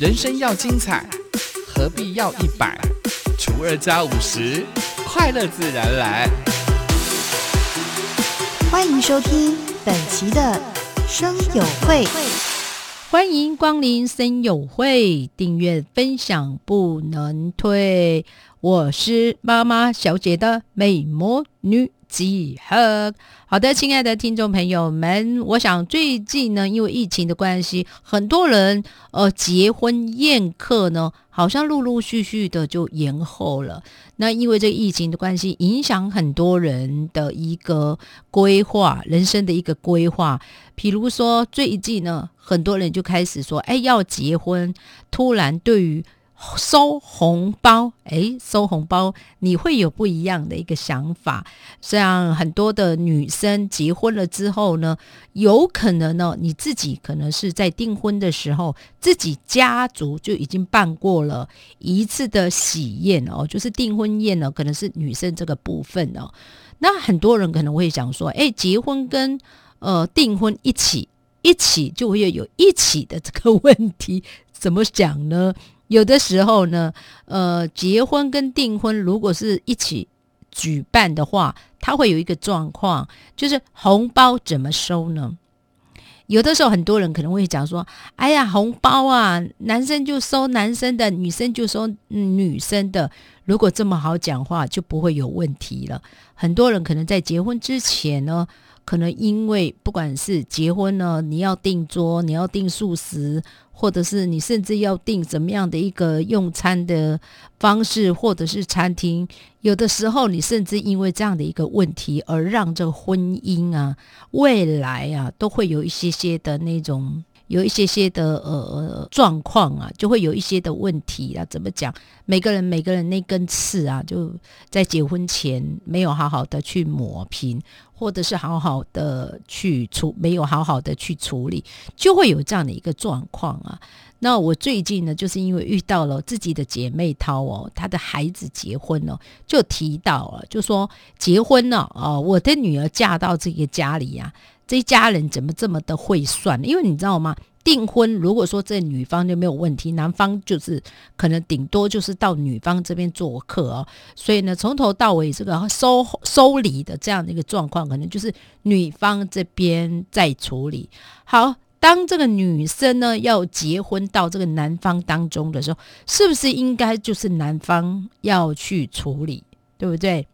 人生要精彩，何必要一百除二加五十？快乐自然来。欢迎收听本期的生友会，欢迎光临生友会，订阅分享不能退。我是妈妈小姐的美魔女集合。好的，亲爱的听众朋友们，我想最近呢，因为疫情的关系，很多人呃结婚宴客呢，好像陆陆续续的就延后了。那因为这疫情的关系，影响很多人的一个规划，人生的一个规划。比如说最近呢，很多人就开始说，哎，要结婚，突然对于收红包，诶，收红包，你会有不一样的一个想法。像很多的女生结婚了之后呢，有可能呢，你自己可能是在订婚的时候，自己家族就已经办过了一次的喜宴哦，就是订婚宴呢，可能是女生这个部分哦。那很多人可能会想说，诶，结婚跟呃订婚一起一起就会有一起的这个问题，怎么讲呢？有的时候呢，呃，结婚跟订婚如果是一起举办的话，它会有一个状况，就是红包怎么收呢？有的时候很多人可能会讲说：“哎呀，红包啊，男生就收男生的，女生就收女生的。如果这么好讲话，就不会有问题了。”很多人可能在结婚之前呢。可能因为不管是结婚呢，你要订桌，你要订素食，或者是你甚至要订怎么样的一个用餐的方式，或者是餐厅，有的时候你甚至因为这样的一个问题而让这婚姻啊，未来啊，都会有一些些的那种。有一些些的呃状况啊，就会有一些的问题啊。怎么讲？每个人每个人那根刺啊，就在结婚前没有好好的去抹平，或者是好好的去处，没有好好的去处理，就会有这样的一个状况啊。那我最近呢，就是因为遇到了自己的姐妹涛哦，她的孩子结婚了，就提到了，就说结婚了哦，我的女儿嫁到这个家里呀。这一家人怎么这么的会算？因为你知道吗？订婚如果说这女方就没有问题，男方就是可能顶多就是到女方这边做客哦。所以呢，从头到尾这个收收礼的这样的一个状况，可能就是女方这边在处理。好，当这个女生呢要结婚到这个男方当中的时候，是不是应该就是男方要去处理，对不对？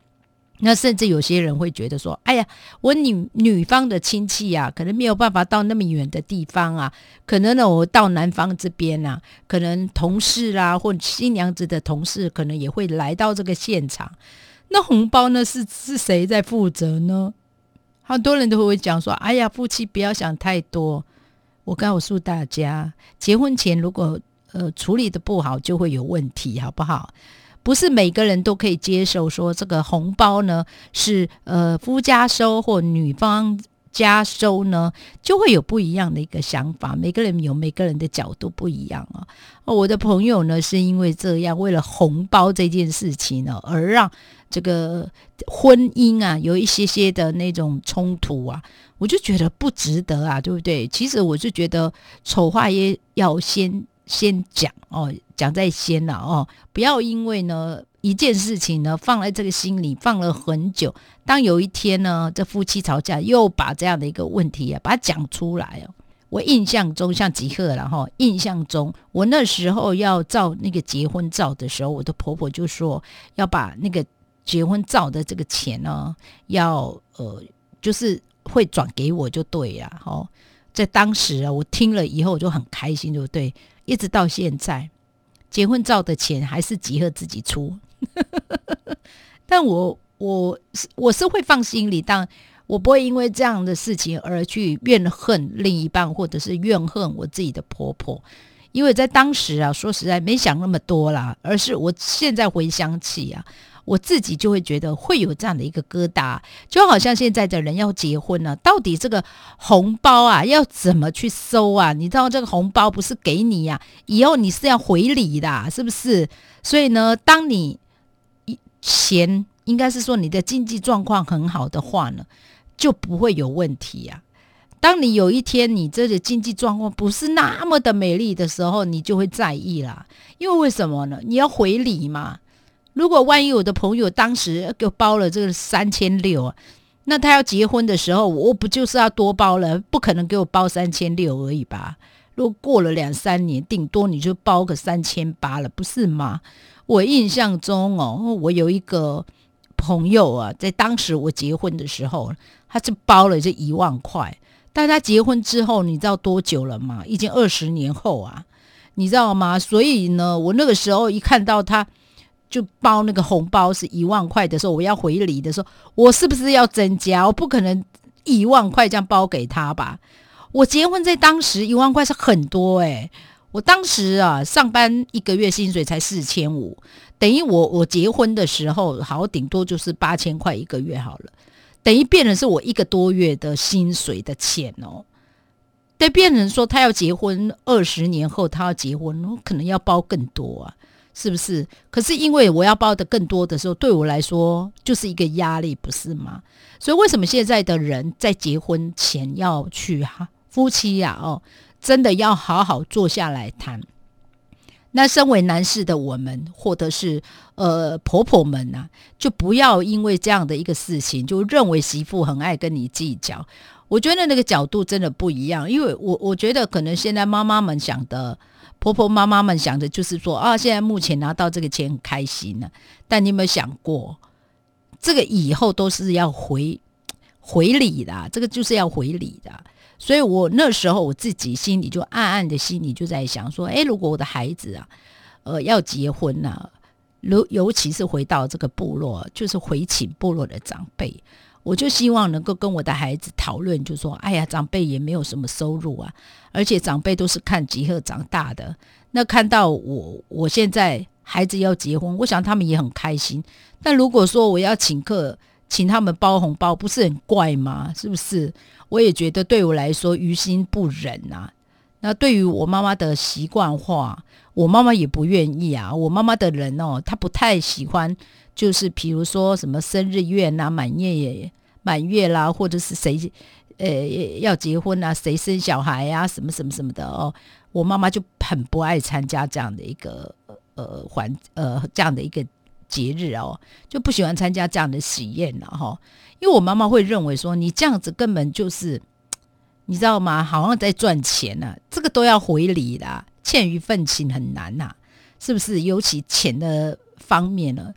那甚至有些人会觉得说：“哎呀，我女女方的亲戚啊，可能没有办法到那么远的地方啊，可能呢，我到男方这边啊，可能同事啦，或新娘子的同事，可能也会来到这个现场。那红包呢，是是谁在负责呢？很多人都会讲说：‘哎呀，夫妻不要想太多。’我告诉大家，结婚前如果呃处理的不好，就会有问题，好不好？”不是每个人都可以接受说这个红包呢是呃夫家收或女方家收呢，就会有不一样的一个想法。每个人有每个人的角度不一样啊。我的朋友呢是因为这样，为了红包这件事情呢，而让这个婚姻啊有一些些的那种冲突啊，我就觉得不值得啊，对不对？其实我就觉得丑话也要先。先讲哦，讲在先了哦，不要因为呢一件事情呢放在这个心里放了很久，当有一天呢这夫妻吵架，又把这样的一个问题啊把它讲出来哦。我印象中像吉赫了哈，印象中我那时候要照那个结婚照的时候，我的婆婆就说要把那个结婚照的这个钱呢，要呃就是会转给我就对呀。哦。在当时啊，我听了以后我就很开心，对不对？一直到现在，结婚照的钱还是吉赫自己出，但我我是我是会放心里，但我不会因为这样的事情而去怨恨另一半，或者是怨恨我自己的婆婆，因为在当时啊，说实在没想那么多啦，而是我现在回想起啊。我自己就会觉得会有这样的一个疙瘩，就好像现在的人要结婚了，到底这个红包啊要怎么去收啊？你知道这个红包不是给你呀，以后你是要回礼的，是不是？所以呢，当你钱应该是说你的经济状况很好的话呢，就不会有问题呀。当你有一天你这个经济状况不是那么的美丽的时候，你就会在意啦。因为为什么呢？你要回礼嘛。如果万一我的朋友当时给我包了这个三千六啊，那他要结婚的时候，我不就是要多包了？不可能给我包三千六而已吧？如果过了两三年，顶多你就包个三千八了，不是吗？我印象中哦，我有一个朋友啊，在当时我结婚的时候，他就包了这一万块。但他结婚之后，你知道多久了吗？已经二十年后啊，你知道吗？所以呢，我那个时候一看到他就包那个红包是一万块的时候，我要回礼的时候，我是不是要增加？我不可能一万块这样包给他吧？我结婚在当时一万块是很多诶。我当时啊上班一个月薪水才四千五，等于我我结婚的时候好顶多就是八千块一个月好了。等于变成是我一个多月的薪水的钱哦，对，变成说他要结婚二十年后他要结婚，可能要包更多啊，是不是？可是因为我要包的更多的时候，对我来说就是一个压力，不是吗？所以为什么现在的人在结婚前要去哈夫妻呀哦，真的要好好坐下来谈。那身为男士的我们，或者是呃婆婆们呐，就不要因为这样的一个事情，就认为媳妇很爱跟你计较。我觉得那个角度真的不一样，因为我我觉得可能现在妈妈们想的，婆婆妈妈们想的就是说啊，现在目前拿到这个钱很开心呢。但你有没有想过，这个以后都是要回回礼的，这个就是要回礼的。所以我那时候我自己心里就暗暗的心里就在想说，哎，如果我的孩子啊，呃，要结婚呐，尤尤其是回到这个部落，就是回请部落的长辈，我就希望能够跟我的孩子讨论，就说，哎呀，长辈也没有什么收入啊，而且长辈都是看吉鹤长大的，那看到我我现在孩子要结婚，我想他们也很开心。但如果说我要请客，请他们包红包，不是很怪吗？是不是？我也觉得对我来说于心不忍呐。那对于我妈妈的习惯化，我妈妈也不愿意啊。我妈妈的人哦，她不太喜欢，就是比如说什么生日宴呐、满月、满月啦，或者是谁呃要结婚啊、谁生小孩呀、什么什么什么的哦。我妈妈就很不爱参加这样的一个呃环呃这样的一个节日哦，就不喜欢参加这样的喜宴了哈。因为我妈妈会认为说，你这样子根本就是，你知道吗？好像在赚钱呢，这个都要回礼啦，欠一份情很难呐，是不是？尤其钱的方面呢，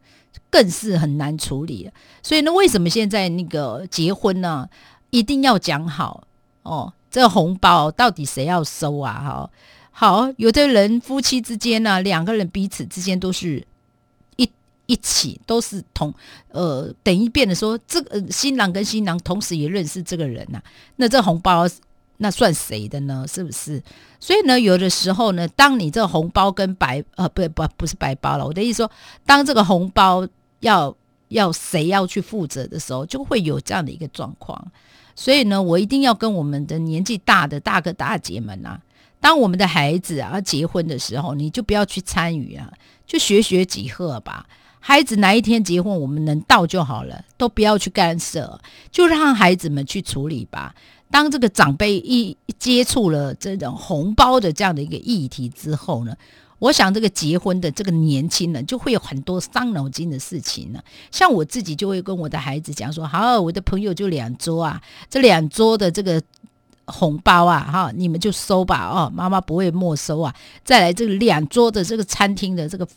更是很难处理。所以呢，为什么现在那个结婚呢，一定要讲好哦？这个红包到底谁要收啊？哈，好，有的人夫妻之间呢，两个人彼此之间都是。一一起都是同，呃，等一遍的说，这个新郎跟新郎同时也认识这个人呐，那这红包那算谁的呢？是不是？所以呢，有的时候呢，当你这个红包跟白，呃，不不不是白包了，我的意思说，当这个红包要要谁要去负责的时候，就会有这样的一个状况。所以呢，我一定要跟我们的年纪大的大哥大姐们啊，当我们的孩子啊结婚的时候，你就不要去参与啊，就学学几何吧。孩子哪一天结婚，我们能到就好了，都不要去干涉，就让孩子们去处理吧。当这个长辈一接触了这种红包的这样的一个议题之后呢，我想这个结婚的这个年轻人就会有很多伤脑筋的事情呢。像我自己就会跟我的孩子讲说：“好，我的朋友就两桌啊，这两桌的这个。”红包啊，哈，你们就收吧，哦，妈妈不会没收啊。再来这个两桌的这个餐厅的这个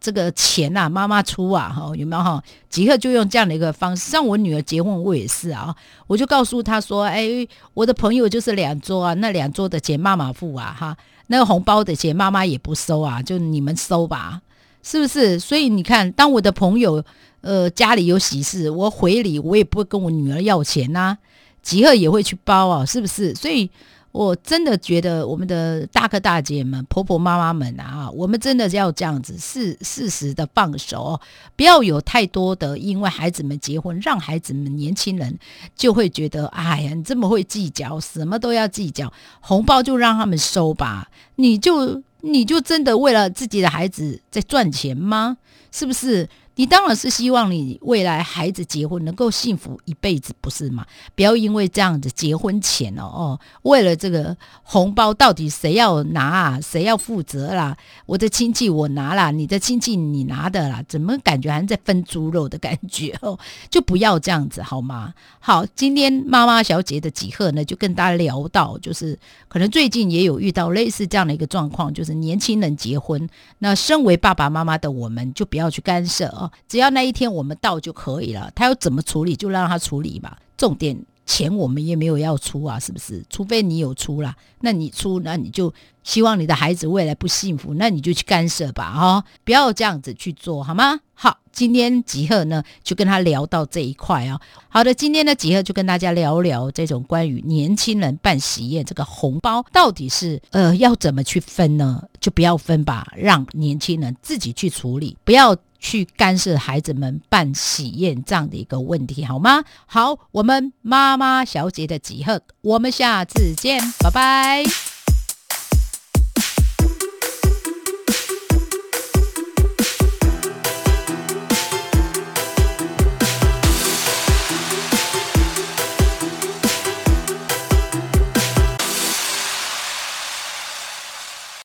这个钱呐，妈妈出啊，哈，有没有哈？即刻就用这样的一个方式。像我女儿结婚，我也是啊，我就告诉她说，哎，我的朋友就是两桌啊，那两桌的钱妈妈付啊，哈，那个红包的钱妈妈也不收啊，就你们收吧，是不是？所以你看，当我的朋友呃家里有喜事，我回礼，我也不会跟我女儿要钱呐。吉贺也会去包啊，是不是？所以我真的觉得我们的大哥大姐们、婆婆妈妈们啊，我们真的要这样子，适适时的放手，不要有太多的，因为孩子们结婚，让孩子们年轻人就会觉得，哎呀，你这么会计较，什么都要计较，红包就让他们收吧，你就你就真的为了自己的孩子在赚钱吗？是不是？你当然是希望你未来孩子结婚能够幸福一辈子，不是吗？不要因为这样子结婚前哦哦，为了这个红包到底谁要拿啊，谁要负责啦？我的亲戚我拿啦，你的亲戚你拿的啦，怎么感觉还在分猪肉的感觉哦？就不要这样子好吗？好，今天妈妈小姐的几贺呢，就跟大家聊到，就是可能最近也有遇到类似这样的一个状况，就是年轻人结婚，那身为爸爸妈妈的我们就不要去干涉哦。只要那一天我们到就可以了，他要怎么处理就让他处理吧。重点钱我们也没有要出啊，是不是？除非你有出啦，那你出，那你就希望你的孩子未来不幸福，那你就去干涉吧，哈，不要这样子去做好吗？好，今天吉赫呢就跟他聊到这一块啊。好的，今天呢吉赫就跟大家聊聊这种关于年轻人办喜宴这个红包到底是呃要怎么去分呢？就不要分吧，让年轻人自己去处理，不要。去干涉孩子们办喜宴这样的一个问题，好吗？好，我们妈妈小姐的集合，我们下次见，拜拜。